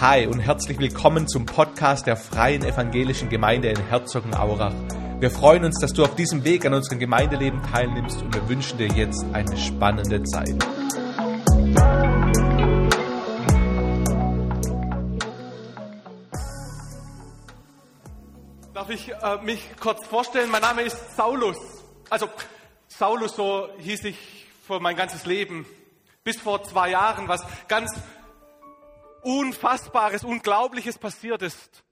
Hi und herzlich willkommen zum Podcast der Freien Evangelischen Gemeinde in Herzogenaurach. Wir freuen uns, dass du auf diesem Weg an unserem Gemeindeleben teilnimmst und wir wünschen dir jetzt eine spannende Zeit. Darf ich äh, mich kurz vorstellen? Mein Name ist Saulus. Also Saulus, so hieß ich für mein ganzes Leben. Bis vor zwei Jahren, was ganz Unfassbares, Unglaubliches passiert ist.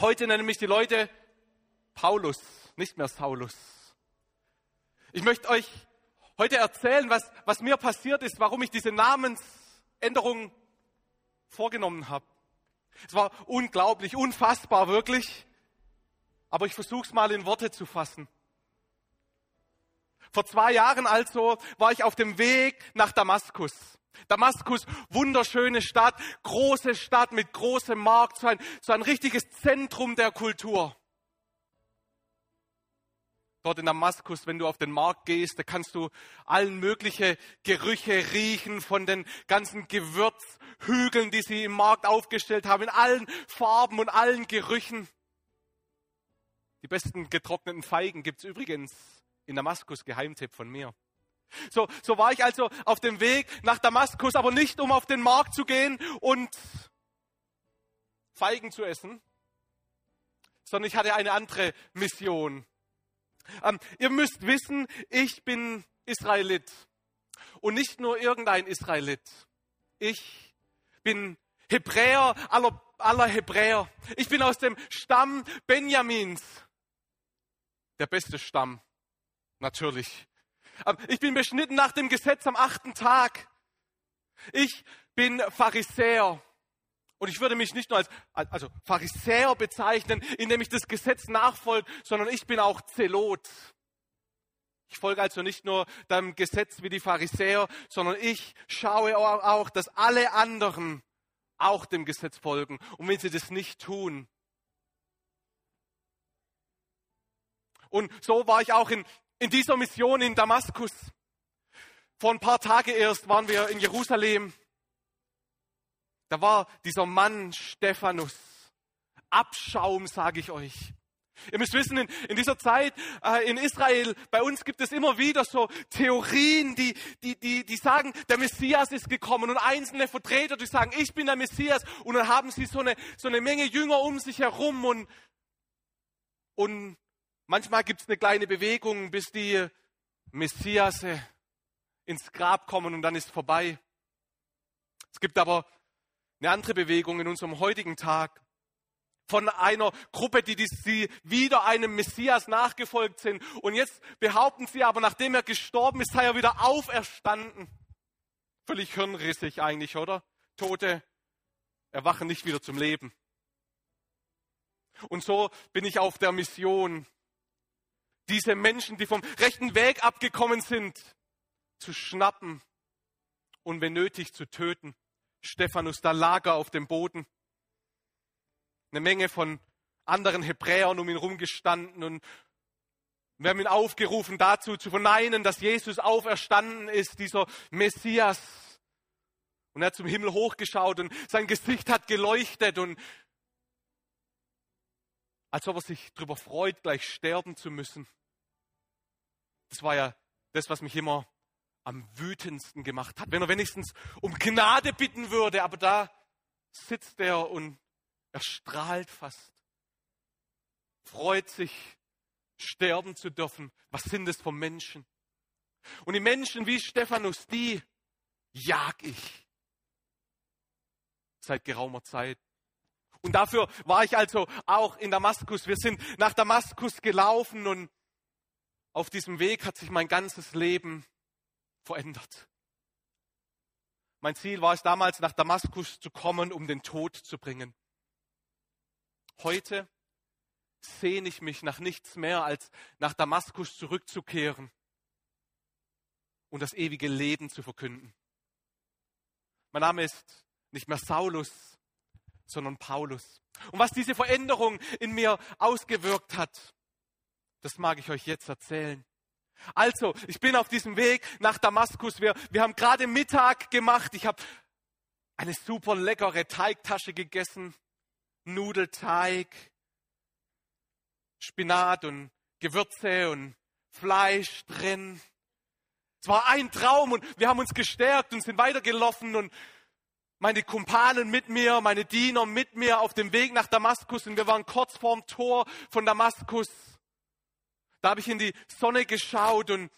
Heute nennen mich die Leute Paulus, nicht mehr Saulus. Ich möchte euch heute erzählen, was, was mir passiert ist, warum ich diese Namensänderung vorgenommen habe. Es war unglaublich, unfassbar wirklich, aber ich versuche es mal in Worte zu fassen. Vor zwei Jahren also war ich auf dem Weg nach Damaskus. Damaskus, wunderschöne Stadt, große Stadt mit großem Markt, so ein, so ein richtiges Zentrum der Kultur. Dort in Damaskus, wenn du auf den Markt gehst, da kannst du allen mögliche Gerüche riechen von den ganzen Gewürzhügeln, die sie im Markt aufgestellt haben, in allen Farben und allen Gerüchen. Die besten getrockneten Feigen gibt's übrigens in Damaskus, Geheimtipp von mir. So, so war ich also auf dem Weg nach Damaskus, aber nicht um auf den Markt zu gehen und Feigen zu essen, sondern ich hatte eine andere Mission. Ähm, ihr müsst wissen, ich bin Israelit und nicht nur irgendein Israelit. Ich bin Hebräer aller, aller Hebräer. Ich bin aus dem Stamm Benjamins. Der beste Stamm, natürlich. Ich bin beschnitten nach dem Gesetz am achten Tag. Ich bin Pharisäer. Und ich würde mich nicht nur als also Pharisäer bezeichnen, indem ich das Gesetz nachfolge, sondern ich bin auch Zelot. Ich folge also nicht nur dem Gesetz wie die Pharisäer, sondern ich schaue auch, dass alle anderen auch dem Gesetz folgen. Und wenn sie das nicht tun, und so war ich auch in in dieser Mission in Damaskus. Vor ein paar Tagen erst waren wir in Jerusalem. Da war dieser Mann Stephanus. Abschaum, sage ich euch. Ihr müsst wissen, in, in dieser Zeit äh, in Israel, bei uns gibt es immer wieder so Theorien, die, die, die, die sagen, der Messias ist gekommen und einzelne Vertreter, die sagen, ich bin der Messias und dann haben sie so eine, so eine Menge Jünger um sich herum und, und Manchmal gibt es eine kleine Bewegung, bis die Messiasse ins Grab kommen und dann ist vorbei. Es gibt aber eine andere Bewegung in unserem heutigen Tag von einer Gruppe, die, die, die wieder einem Messias nachgefolgt sind. Und jetzt behaupten sie aber, nachdem er gestorben ist, sei er wieder auferstanden. Völlig hirnrissig eigentlich, oder? Tote erwachen nicht wieder zum Leben. Und so bin ich auf der Mission, diese Menschen, die vom rechten Weg abgekommen sind, zu schnappen und wenn nötig zu töten. Stephanus, da lag er auf dem Boden. Eine Menge von anderen Hebräern um ihn rumgestanden und wir haben ihn aufgerufen dazu zu verneinen, dass Jesus auferstanden ist, dieser Messias. Und er hat zum Himmel hochgeschaut und sein Gesicht hat geleuchtet und als ob er sich darüber freut, gleich sterben zu müssen. Das war ja das, was mich immer am wütendsten gemacht hat. Wenn er wenigstens um Gnade bitten würde, aber da sitzt er und er strahlt fast, freut sich, sterben zu dürfen. Was sind es für Menschen? Und die Menschen wie Stephanus, die jag ich seit geraumer Zeit. Und dafür war ich also auch in Damaskus. Wir sind nach Damaskus gelaufen und auf diesem Weg hat sich mein ganzes Leben verändert. Mein Ziel war es damals, nach Damaskus zu kommen, um den Tod zu bringen. Heute sehne ich mich nach nichts mehr, als nach Damaskus zurückzukehren und das ewige Leben zu verkünden. Mein Name ist nicht mehr Saulus, sondern Paulus. Und was diese Veränderung in mir ausgewirkt hat, das mag ich euch jetzt erzählen. Also, ich bin auf diesem Weg nach Damaskus. Wir, wir haben gerade Mittag gemacht. Ich habe eine super leckere Teigtasche gegessen, Nudelteig, Spinat und Gewürze und Fleisch drin. Es war ein Traum und wir haben uns gestärkt und sind weitergelaufen und meine Kumpanen mit mir, meine Diener mit mir auf dem Weg nach Damaskus und wir waren kurz vorm Tor von Damaskus. Da habe ich in die Sonne geschaut und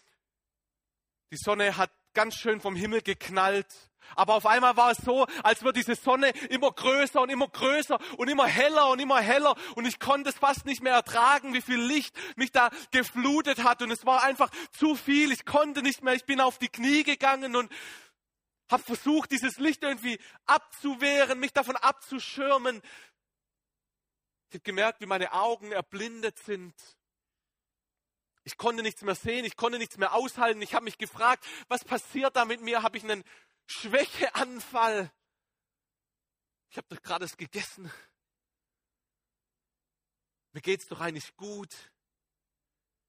die Sonne hat ganz schön vom Himmel geknallt. Aber auf einmal war es so, als wird diese Sonne immer größer und immer größer und immer heller und immer heller. Und ich konnte es fast nicht mehr ertragen, wie viel Licht mich da geflutet hat. Und es war einfach zu viel. Ich konnte nicht mehr. Ich bin auf die Knie gegangen und habe versucht, dieses Licht irgendwie abzuwehren, mich davon abzuschirmen. Ich habe gemerkt, wie meine Augen erblindet sind. Ich konnte nichts mehr sehen, ich konnte nichts mehr aushalten. Ich habe mich gefragt, was passiert da mit mir? Habe ich einen Schwächeanfall? Ich habe doch gerade es gegessen. Mir geht es doch eigentlich gut.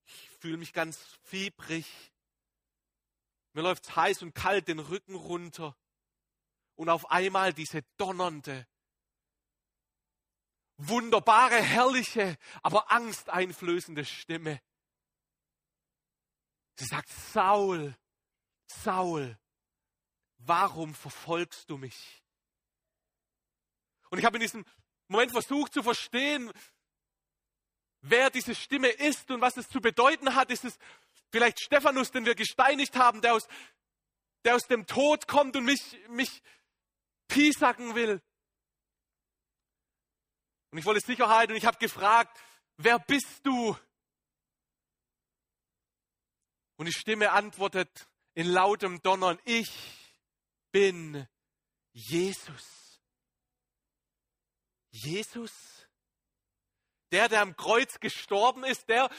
Ich fühle mich ganz fiebrig. Mir läuft heiß und kalt den Rücken runter. Und auf einmal diese donnernde, wunderbare, herrliche, aber angsteinflößende Stimme. Sie sagt, Saul, Saul, warum verfolgst du mich? Und ich habe in diesem Moment versucht zu verstehen, wer diese Stimme ist und was es zu bedeuten hat. Ist es vielleicht Stephanus, den wir gesteinigt haben, der aus, der aus dem Tod kommt und mich, mich piesacken will? Und ich wollte Sicherheit und ich habe gefragt, wer bist du? Und die Stimme antwortet in lautem Donnern, ich bin Jesus. Jesus, der, der am Kreuz gestorben ist, der,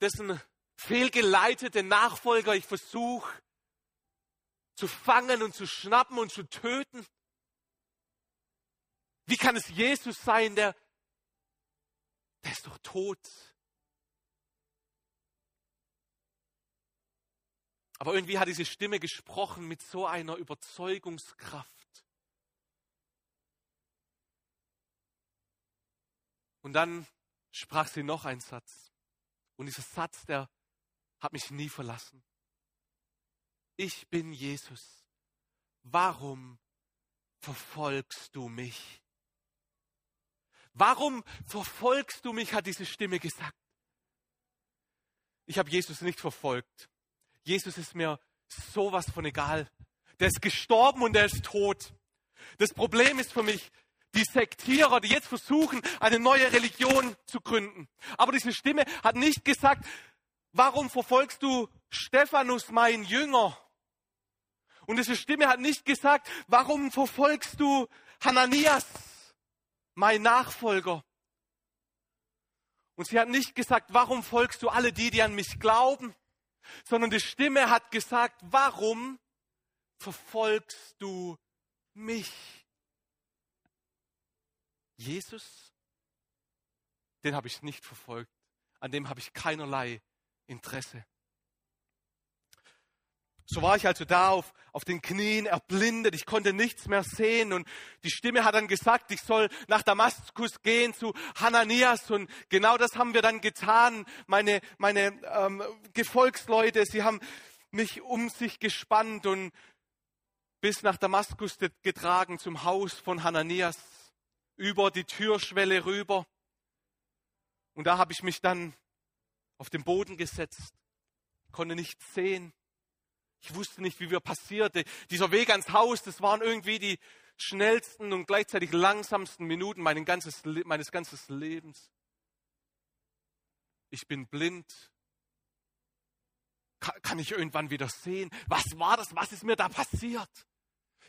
dessen fehlgeleitete Nachfolger ich versuche zu fangen und zu schnappen und zu töten. Wie kann es Jesus sein, der, der ist doch tot. Aber irgendwie hat diese Stimme gesprochen mit so einer Überzeugungskraft. Und dann sprach sie noch einen Satz. Und dieser Satz, der hat mich nie verlassen. Ich bin Jesus. Warum verfolgst du mich? Warum verfolgst du mich, hat diese Stimme gesagt. Ich habe Jesus nicht verfolgt. Jesus ist mir sowas von egal. Der ist gestorben und der ist tot. Das Problem ist für mich, die Sektierer, die jetzt versuchen, eine neue Religion zu gründen. Aber diese Stimme hat nicht gesagt, warum verfolgst du Stephanus, mein Jünger? Und diese Stimme hat nicht gesagt, warum verfolgst du Hananias, mein Nachfolger? Und sie hat nicht gesagt, warum folgst du alle die, die an mich glauben? sondern die Stimme hat gesagt, warum verfolgst du mich? Jesus, den habe ich nicht verfolgt, an dem habe ich keinerlei Interesse. So war ich also da auf, auf den Knien erblindet, ich konnte nichts mehr sehen. Und die Stimme hat dann gesagt, ich soll nach Damaskus gehen zu Hananias. Und genau das haben wir dann getan. Meine, meine ähm, Gefolgsleute, sie haben mich um sich gespannt und bis nach Damaskus getragen zum Haus von Hananias, über die Türschwelle rüber. Und da habe ich mich dann auf den Boden gesetzt, konnte nichts sehen ich wusste nicht, wie wir passierte. Dieser Weg ans Haus, das waren irgendwie die schnellsten und gleichzeitig langsamsten Minuten meines ganzes, meines ganzen Lebens. Ich bin blind. Kann ich irgendwann wieder sehen? Was war das? Was ist mir da passiert?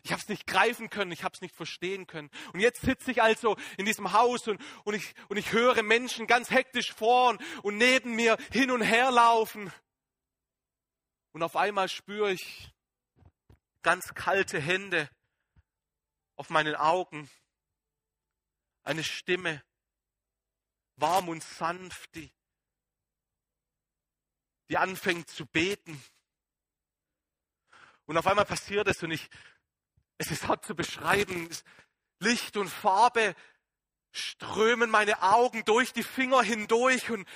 Ich habe es nicht greifen können, ich habe es nicht verstehen können. Und jetzt sitze ich also in diesem Haus und, und, ich, und ich höre Menschen ganz hektisch vor und, und neben mir hin und her laufen. Und auf einmal spüre ich ganz kalte Hände auf meinen Augen. Eine Stimme, warm und sanft, die, die anfängt zu beten. Und auf einmal passiert es und ich, Es ist hart zu beschreiben. Licht und Farbe strömen meine Augen durch die Finger hindurch und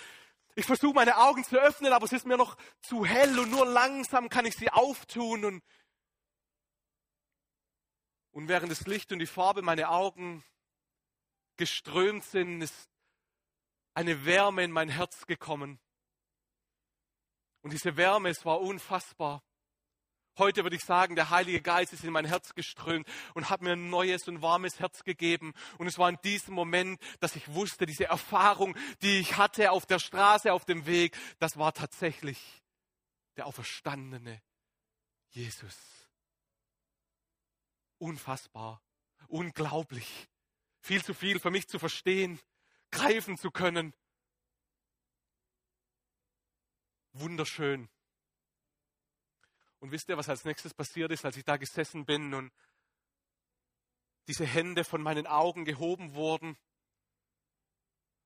ich versuche meine Augen zu öffnen, aber es ist mir noch zu hell und nur langsam kann ich sie auftun und, und während das Licht und die Farbe meine Augen geströmt sind, ist eine Wärme in mein Herz gekommen. Und diese Wärme, es war unfassbar. Heute würde ich sagen, der Heilige Geist ist in mein Herz geströmt und hat mir ein neues und warmes Herz gegeben. Und es war in diesem Moment, dass ich wusste, diese Erfahrung, die ich hatte auf der Straße, auf dem Weg, das war tatsächlich der auferstandene Jesus. Unfassbar, unglaublich, viel zu viel für mich zu verstehen, greifen zu können. Wunderschön. Und wisst ihr, was als nächstes passiert ist, als ich da gesessen bin und diese Hände von meinen Augen gehoben wurden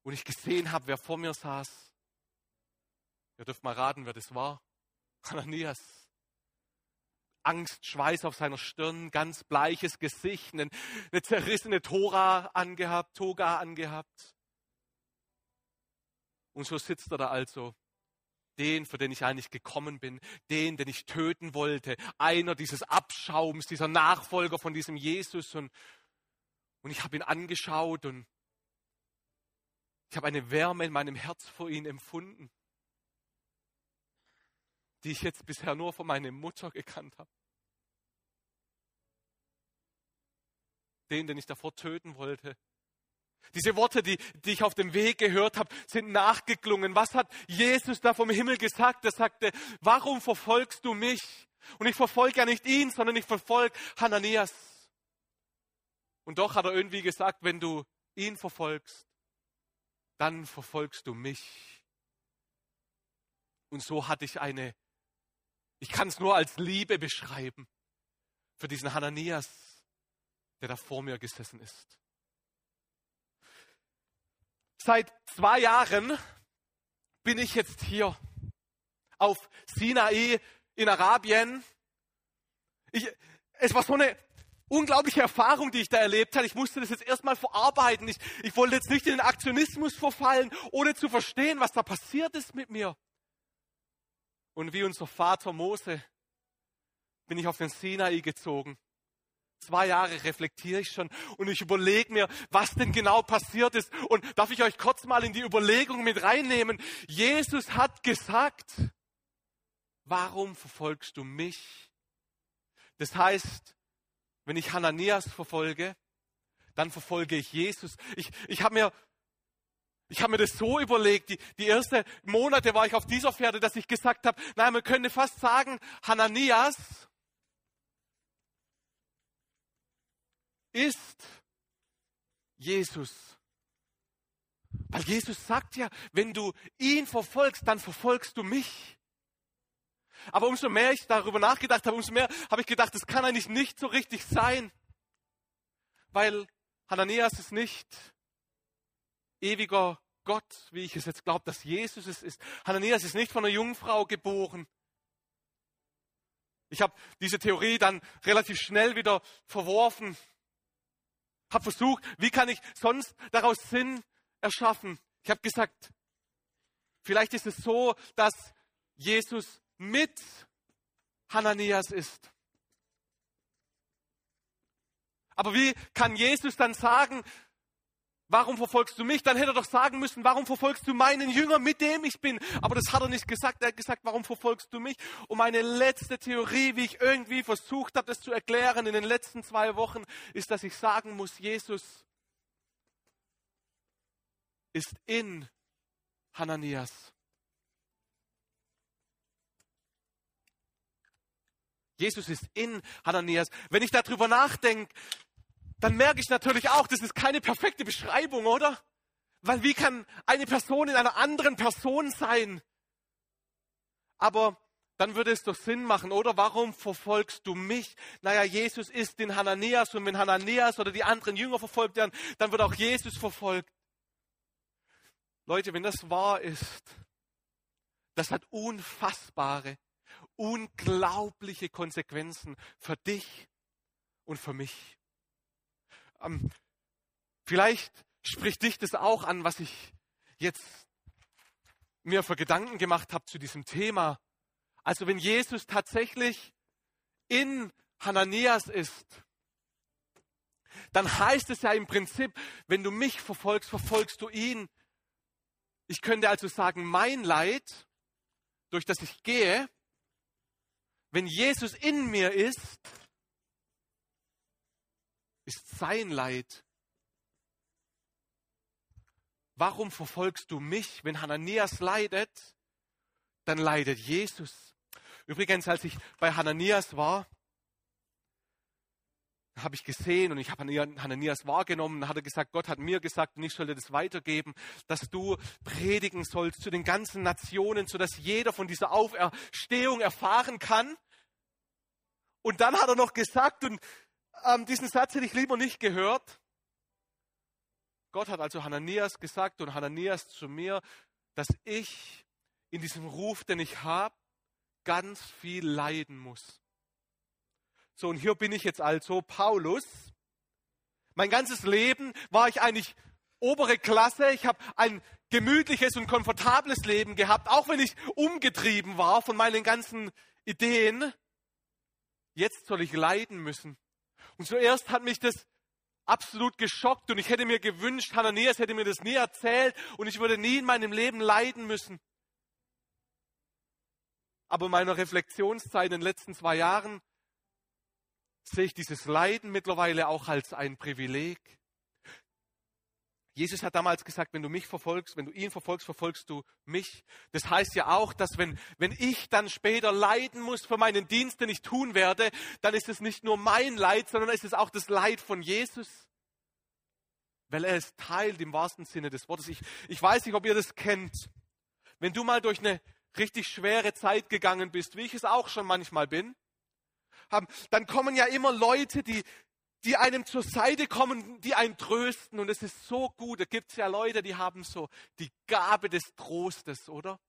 und ich gesehen habe, wer vor mir saß? Ihr dürft mal raten, wer das war. Ananias. Angst, Schweiß auf seiner Stirn, ganz bleiches Gesicht, eine, eine zerrissene Tora angehabt, Toga angehabt. Und so sitzt er da also den, für den ich eigentlich gekommen bin, den, den ich töten wollte, einer dieses Abschaums, dieser Nachfolger von diesem Jesus. Und, und ich habe ihn angeschaut und ich habe eine Wärme in meinem Herz vor ihn empfunden, die ich jetzt bisher nur von meiner Mutter gekannt habe. Den, den ich davor töten wollte, diese Worte, die, die ich auf dem Weg gehört habe, sind nachgeklungen. Was hat Jesus da vom Himmel gesagt? Er sagte, warum verfolgst du mich? Und ich verfolge ja nicht ihn, sondern ich verfolge Hananias. Und doch hat er irgendwie gesagt, wenn du ihn verfolgst, dann verfolgst du mich. Und so hatte ich eine, ich kann es nur als Liebe beschreiben, für diesen Hananias, der da vor mir gesessen ist. Seit zwei Jahren bin ich jetzt hier auf Sinai in Arabien. Ich, es war so eine unglaubliche Erfahrung, die ich da erlebt habe. Ich musste das jetzt erstmal verarbeiten. Ich, ich wollte jetzt nicht in den Aktionismus verfallen, ohne zu verstehen, was da passiert ist mit mir. Und wie unser Vater Mose bin ich auf den Sinai gezogen zwei Jahre reflektiere ich schon und ich überlege mir, was denn genau passiert ist. Und darf ich euch kurz mal in die Überlegung mit reinnehmen? Jesus hat gesagt, warum verfolgst du mich? Das heißt, wenn ich Hananias verfolge, dann verfolge ich Jesus. Ich, ich habe mir ich mir das so überlegt, die, die ersten Monate war ich auf dieser Pferde, dass ich gesagt habe, nein, man könnte fast sagen, Hananias ist Jesus. Weil Jesus sagt ja, wenn du ihn verfolgst, dann verfolgst du mich. Aber umso mehr ich darüber nachgedacht habe, umso mehr habe ich gedacht, das kann eigentlich nicht so richtig sein. Weil Hananias ist nicht ewiger Gott, wie ich es jetzt glaube, dass Jesus es ist. Hananias ist nicht von einer Jungfrau geboren. Ich habe diese Theorie dann relativ schnell wieder verworfen habe versucht, wie kann ich sonst daraus Sinn erschaffen. Ich habe gesagt, vielleicht ist es so, dass Jesus mit Hananias ist. Aber wie kann Jesus dann sagen, Warum verfolgst du mich? Dann hätte er doch sagen müssen, warum verfolgst du meinen Jünger, mit dem ich bin? Aber das hat er nicht gesagt. Er hat gesagt, warum verfolgst du mich? Und meine letzte Theorie, wie ich irgendwie versucht habe, das zu erklären in den letzten zwei Wochen, ist, dass ich sagen muss, Jesus ist in Hananias. Jesus ist in Hananias. Wenn ich darüber nachdenke, dann merke ich natürlich auch, das ist keine perfekte Beschreibung, oder? Weil wie kann eine Person in einer anderen Person sein? Aber dann würde es doch Sinn machen, oder? Warum verfolgst du mich? Naja, Jesus ist in Hananias und wenn Hananias oder die anderen Jünger verfolgt werden, dann wird auch Jesus verfolgt. Leute, wenn das wahr ist, das hat unfassbare, unglaubliche Konsequenzen für dich und für mich. Ähm, vielleicht spricht dich das auch an, was ich jetzt mir für Gedanken gemacht habe zu diesem Thema. Also wenn Jesus tatsächlich in Hananias ist, dann heißt es ja im Prinzip, wenn du mich verfolgst, verfolgst du ihn. Ich könnte also sagen, mein Leid, durch das ich gehe, wenn Jesus in mir ist, ist sein Leid. Warum verfolgst du mich? Wenn Hananias leidet, dann leidet Jesus. Übrigens, als ich bei Hananias war, habe ich gesehen und ich habe Hananias wahrgenommen, da hat er gesagt, Gott hat mir gesagt und ich sollte das weitergeben, dass du predigen sollst zu den ganzen Nationen, sodass jeder von dieser Auferstehung erfahren kann. Und dann hat er noch gesagt, und ähm, diesen Satz hätte ich lieber nicht gehört, Gott hat also Hananias gesagt und Hananias zu mir, dass ich in diesem Ruf, den ich habe, ganz viel leiden muss. So, und hier bin ich jetzt also Paulus. Mein ganzes Leben war ich eigentlich obere Klasse. Ich habe ein gemütliches und komfortables Leben gehabt, auch wenn ich umgetrieben war von meinen ganzen Ideen. Jetzt soll ich leiden müssen. Und zuerst hat mich das absolut geschockt und ich hätte mir gewünscht, Hananias hätte mir das nie erzählt und ich würde nie in meinem Leben leiden müssen. Aber in meiner Reflexionszeit in den letzten zwei Jahren sehe ich dieses Leiden mittlerweile auch als ein Privileg. Jesus hat damals gesagt, wenn du mich verfolgst, wenn du ihn verfolgst, verfolgst du mich. Das heißt ja auch, dass wenn, wenn ich dann später leiden muss für meinen Dienst, den ich tun werde, dann ist es nicht nur mein Leid, sondern es ist auch das Leid von Jesus. Weil er es teilt im wahrsten Sinne des Wortes. Ich, ich weiß nicht, ob ihr das kennt. Wenn du mal durch eine richtig schwere Zeit gegangen bist, wie ich es auch schon manchmal bin, dann kommen ja immer Leute, die, die einem zur Seite kommen, die einen trösten. Und es ist so gut. Da gibt es ja Leute, die haben so die Gabe des Trostes, oder?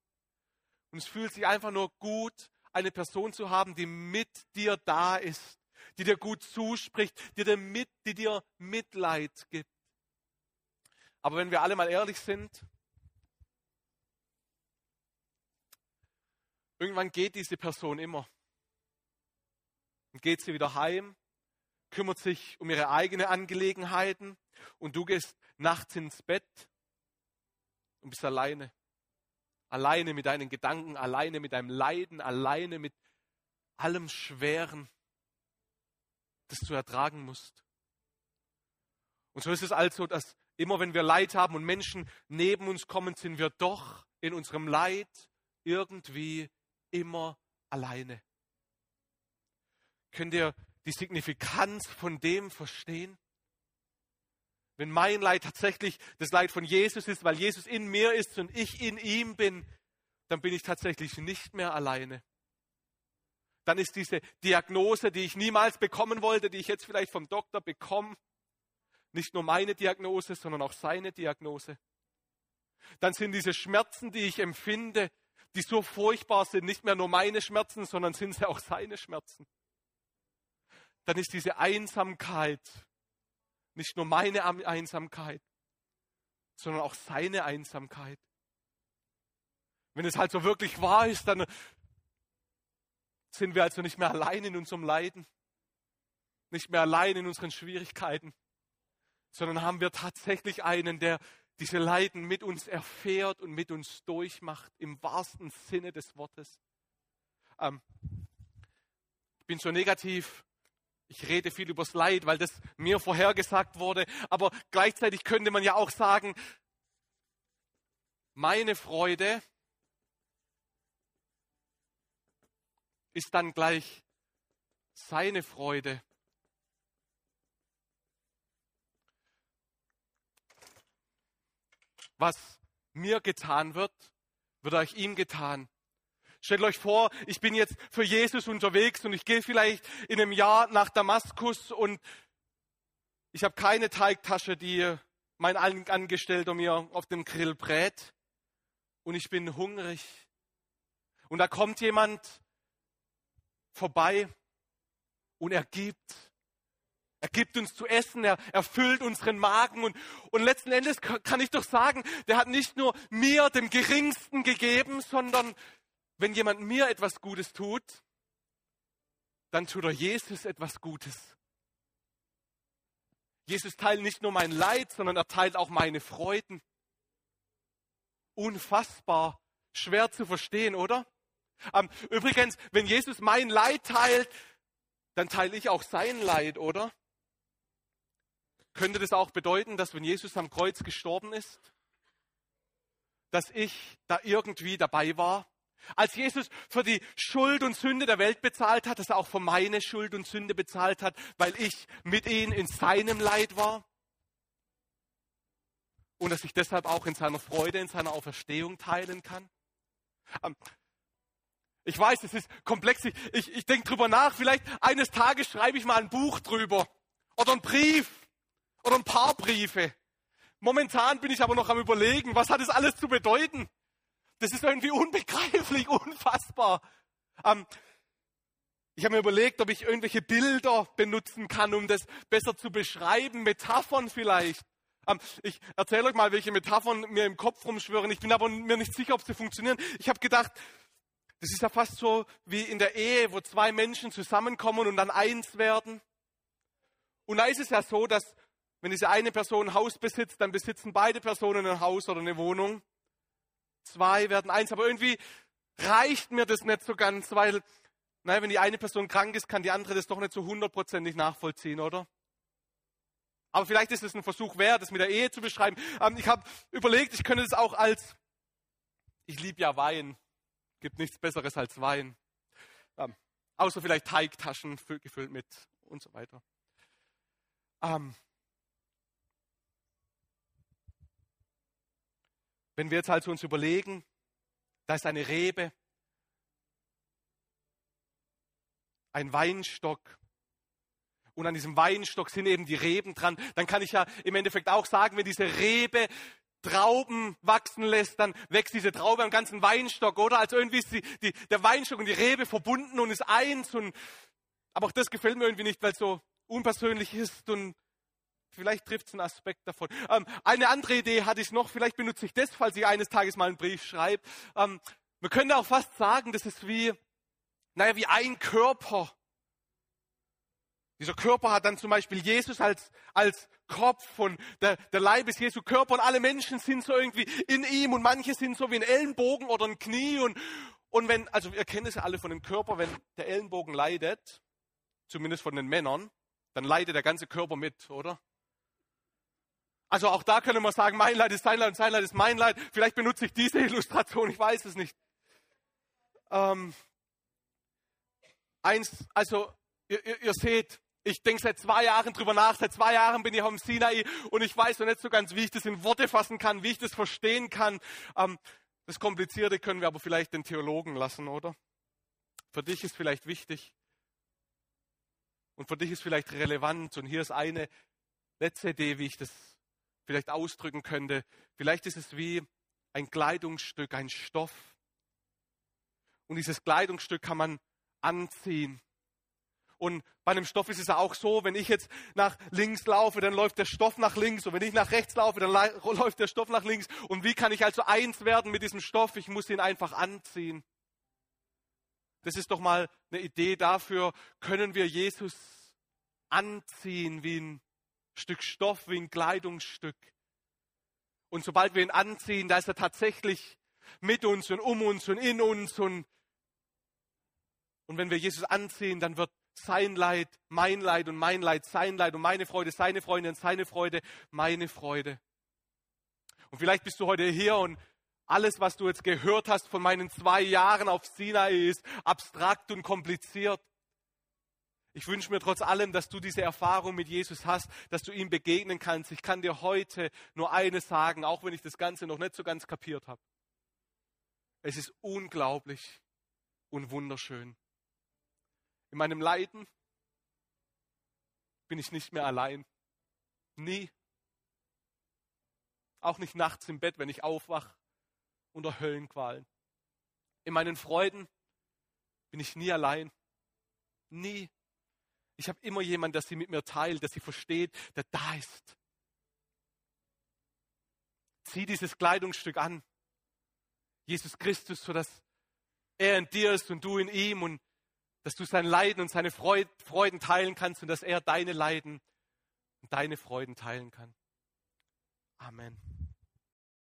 Und es fühlt sich einfach nur gut, eine Person zu haben, die mit dir da ist, die dir gut zuspricht, die dir, mit, die dir Mitleid gibt. Aber wenn wir alle mal ehrlich sind, irgendwann geht diese Person immer. Und geht sie wieder heim kümmert sich um ihre eigenen Angelegenheiten und du gehst nachts ins Bett und bist alleine. Alleine mit deinen Gedanken, alleine mit deinem Leiden, alleine mit allem Schweren, das du ertragen musst. Und so ist es also, dass immer wenn wir Leid haben und Menschen neben uns kommen, sind wir doch in unserem Leid irgendwie immer alleine. Könnt ihr die Signifikanz von dem verstehen? Wenn mein Leid tatsächlich das Leid von Jesus ist, weil Jesus in mir ist und ich in ihm bin, dann bin ich tatsächlich nicht mehr alleine. Dann ist diese Diagnose, die ich niemals bekommen wollte, die ich jetzt vielleicht vom Doktor bekomme, nicht nur meine Diagnose, sondern auch seine Diagnose. Dann sind diese Schmerzen, die ich empfinde, die so furchtbar sind, nicht mehr nur meine Schmerzen, sondern sind sie auch seine Schmerzen dann ist diese Einsamkeit nicht nur meine Einsamkeit, sondern auch seine Einsamkeit. Wenn es halt so wirklich wahr ist, dann sind wir also nicht mehr allein in unserem Leiden, nicht mehr allein in unseren Schwierigkeiten, sondern haben wir tatsächlich einen, der diese Leiden mit uns erfährt und mit uns durchmacht, im wahrsten Sinne des Wortes. Ähm, ich bin so negativ ich rede viel übers Leid, weil das mir vorhergesagt wurde. Aber gleichzeitig könnte man ja auch sagen, meine Freude ist dann gleich seine Freude. Was mir getan wird, wird euch ihm getan. Stellt euch vor, ich bin jetzt für Jesus unterwegs und ich gehe vielleicht in einem Jahr nach Damaskus und ich habe keine Teigtasche, die mein Angestellter mir auf dem Grill brät und ich bin hungrig. Und da kommt jemand vorbei und er gibt Er gibt uns zu essen, er erfüllt unseren Magen und, und letzten Endes kann ich doch sagen, der hat nicht nur mir, dem Geringsten gegeben, sondern wenn jemand mir etwas Gutes tut, dann tut er Jesus etwas Gutes. Jesus teilt nicht nur mein Leid, sondern er teilt auch meine Freuden. Unfassbar, schwer zu verstehen, oder? Ähm, übrigens, wenn Jesus mein Leid teilt, dann teile ich auch sein Leid, oder? Könnte das auch bedeuten, dass wenn Jesus am Kreuz gestorben ist, dass ich da irgendwie dabei war? Als Jesus für die Schuld und Sünde der Welt bezahlt hat, dass er auch für meine Schuld und Sünde bezahlt hat, weil ich mit ihm in seinem Leid war? Und dass ich deshalb auch in seiner Freude, in seiner Auferstehung teilen kann? Ähm, ich weiß, es ist komplex. Ich, ich, ich denke drüber nach. Vielleicht eines Tages schreibe ich mal ein Buch drüber. Oder einen Brief. Oder ein paar Briefe. Momentan bin ich aber noch am Überlegen, was hat es alles zu bedeuten? Das ist irgendwie unbegreiflich, unfassbar. Ähm, ich habe mir überlegt, ob ich irgendwelche Bilder benutzen kann, um das besser zu beschreiben. Metaphern vielleicht. Ähm, ich erzähle euch mal, welche Metaphern mir im Kopf rumschwören. Ich bin aber mir nicht sicher, ob sie funktionieren. Ich habe gedacht, das ist ja fast so wie in der Ehe, wo zwei Menschen zusammenkommen und dann eins werden. Und da ist es ja so, dass wenn diese eine Person ein Haus besitzt, dann besitzen beide Personen ein Haus oder eine Wohnung. Zwei werden eins, aber irgendwie reicht mir das nicht so ganz, weil, naja, wenn die eine Person krank ist, kann die andere das doch nicht so hundertprozentig nachvollziehen, oder? Aber vielleicht ist es ein Versuch wert, das mit der Ehe zu beschreiben. Ähm, ich habe überlegt, ich könnte das auch als, ich liebe ja Wein, gibt nichts Besseres als Wein. Ähm, außer vielleicht Teigtaschen gefüllt mit und so weiter. Ähm, wenn wir jetzt also uns überlegen, da ist eine Rebe, ein Weinstock und an diesem Weinstock sind eben die Reben dran, dann kann ich ja im Endeffekt auch sagen, wenn diese Rebe Trauben wachsen lässt, dann wächst diese Traube am ganzen Weinstock, oder? Also irgendwie ist die, die, der Weinstock und die Rebe verbunden und ist eins. Und, aber auch das gefällt mir irgendwie nicht, weil es so unpersönlich ist und vielleicht trifft es einen Aspekt davon. Ähm, eine andere Idee hatte ich noch, vielleicht benutze ich das, falls ich eines Tages mal einen Brief schreibe. Ähm, man könnte auch fast sagen, das ist wie, naja, wie ein Körper. Dieser Körper hat dann zum Beispiel Jesus als, als Kopf und der, der Leib ist Jesu Körper und alle Menschen sind so irgendwie in ihm und manche sind so wie ein Ellenbogen oder ein Knie und, und wenn, also ihr kennt es ja alle von dem Körper, wenn der Ellenbogen leidet, zumindest von den Männern, dann leidet der ganze Körper mit, oder? Also auch da können wir sagen, mein Leid ist sein Leid und sein Leid ist mein Leid. Vielleicht benutze ich diese Illustration, ich weiß es nicht. Ähm, eins, also ihr, ihr, ihr seht, ich denke seit zwei Jahren drüber nach. Seit zwei Jahren bin ich am Sinai und ich weiß noch nicht so ganz, wie ich das in Worte fassen kann, wie ich das verstehen kann. Ähm, das Komplizierte können wir aber vielleicht den Theologen lassen, oder? Für dich ist vielleicht wichtig und für dich ist vielleicht relevant. Und hier ist eine letzte Idee, wie ich das vielleicht ausdrücken könnte. Vielleicht ist es wie ein Kleidungsstück, ein Stoff. Und dieses Kleidungsstück kann man anziehen. Und bei einem Stoff ist es ja auch so, wenn ich jetzt nach links laufe, dann läuft der Stoff nach links. Und wenn ich nach rechts laufe, dann läuft der Stoff nach links. Und wie kann ich also eins werden mit diesem Stoff? Ich muss ihn einfach anziehen. Das ist doch mal eine Idee dafür, können wir Jesus anziehen wie ein Stück Stoff, wie ein Kleidungsstück. Und sobald wir ihn anziehen, da ist er tatsächlich mit uns und um uns und in uns. Und, und wenn wir Jesus anziehen, dann wird sein Leid, mein Leid und mein Leid, sein Leid und meine Freude, seine Freude und seine Freude, meine Freude. Und vielleicht bist du heute hier und alles, was du jetzt gehört hast von meinen zwei Jahren auf Sinai, ist abstrakt und kompliziert. Ich wünsche mir trotz allem, dass du diese Erfahrung mit Jesus hast, dass du ihm begegnen kannst. Ich kann dir heute nur eines sagen, auch wenn ich das Ganze noch nicht so ganz kapiert habe. Es ist unglaublich und wunderschön. In meinem Leiden bin ich nicht mehr allein. Nie. Auch nicht nachts im Bett, wenn ich aufwach unter Höllenqualen. In meinen Freuden bin ich nie allein. Nie. Ich habe immer jemanden, der sie mit mir teilt, der sie versteht, der da ist. Zieh dieses Kleidungsstück an. Jesus Christus, sodass er in dir ist und du in ihm und dass du sein Leiden und seine Freuden teilen kannst und dass er deine Leiden und deine Freuden teilen kann. Amen.